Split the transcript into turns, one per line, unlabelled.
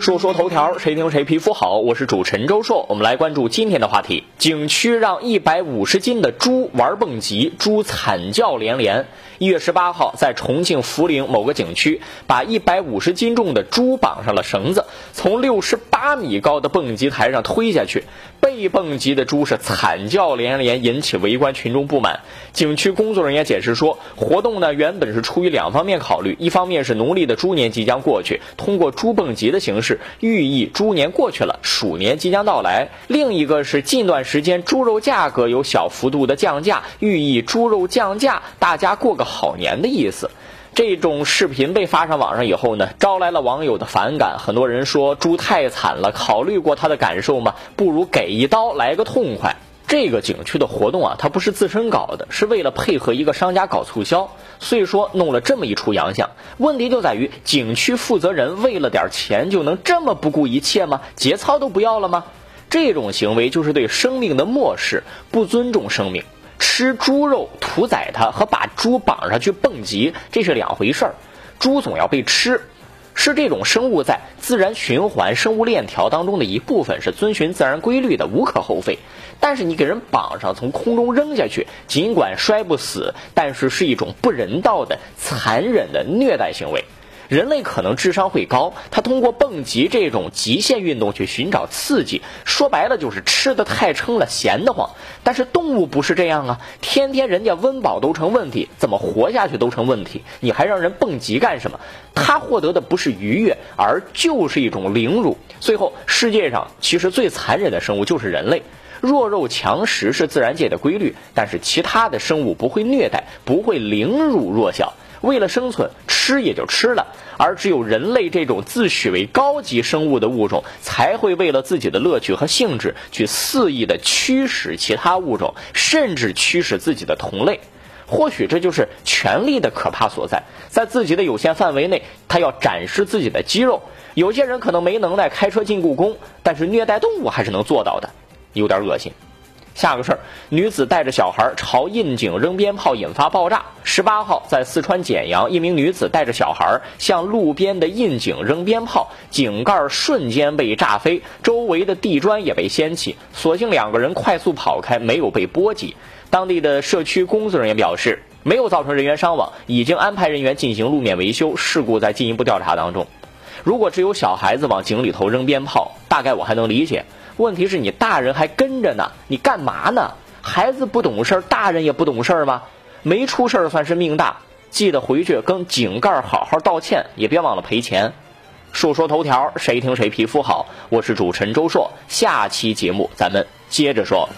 说说头条，谁听谁皮肤好。我是主持人周硕，我们来关注今天的话题：景区让一百五十斤的猪玩蹦极，猪惨叫连连。一月十八号，在重庆涪陵某个景区，把一百五十斤重的猪绑上了绳子，从六十八米高的蹦极台上推下去。被蹦极的猪是惨叫连连，引起围观群众不满。景区工作人员解释说，活动呢原本是出于两方面考虑，一方面是农历的猪年即将过去，通过猪蹦极的形式寓意猪年过去了，鼠年即将到来；另一个是近段时间猪肉价格有小幅度的降价，寓意猪肉降价，大家过个好年的意思。这种视频被发上网上以后呢，招来了网友的反感。很多人说猪太惨了，考虑过他的感受吗？不如给一刀来个痛快。这个景区的活动啊，它不是自身搞的，是为了配合一个商家搞促销，所以说弄了这么一出洋相。问题就在于景区负责人为了点钱就能这么不顾一切吗？节操都不要了吗？这种行为就是对生命的漠视，不尊重生命。吃猪肉屠宰它和把猪绑上去蹦极，这是两回事儿。猪总要被吃，是这种生物在自然循环、生物链条当中的一部分，是遵循自然规律的，无可厚非。但是你给人绑上，从空中扔下去，尽管摔不死，但是是一种不人道的、残忍的虐待行为。人类可能智商会高，他通过蹦极这种极限运动去寻找刺激，说白了就是吃的太撑了，闲得慌。但是动物不是这样啊，天天人家温饱都成问题，怎么活下去都成问题，你还让人蹦极干什么？他获得的不是愉悦，而就是一种凌辱。最后，世界上其实最残忍的生物就是人类，弱肉强食是自然界的规律，但是其他的生物不会虐待，不会凌辱弱小。为了生存，吃也就吃了，而只有人类这种自诩为高级生物的物种，才会为了自己的乐趣和兴致，去肆意的驱使其他物种，甚至驱使自己的同类。或许这就是权力的可怕所在，在自己的有限范围内，他要展示自己的肌肉。有些人可能没能耐开车进故宫，但是虐待动物还是能做到的，有点恶心。下个事儿，女子带着小孩儿朝窨井扔鞭炮，引发爆炸。十八号，在四川简阳，一名女子带着小孩儿向路边的窨井扔鞭炮，井盖瞬间被炸飞，周围的地砖也被掀起。所幸两个人快速跑开，没有被波及。当地的社区工作人员表示，没有造成人员伤亡，已经安排人员进行路面维修，事故在进一步调查当中。如果只有小孩子往井里头扔鞭炮，大概我还能理解。问题是你大人还跟着呢，你干嘛呢？孩子不懂事儿，大人也不懂事儿吗？没出事儿算是命大，记得回去跟井盖好好道歉，也别忘了赔钱。说说头条，谁听谁皮肤好。我是主持人周硕，下期节目咱们接着说。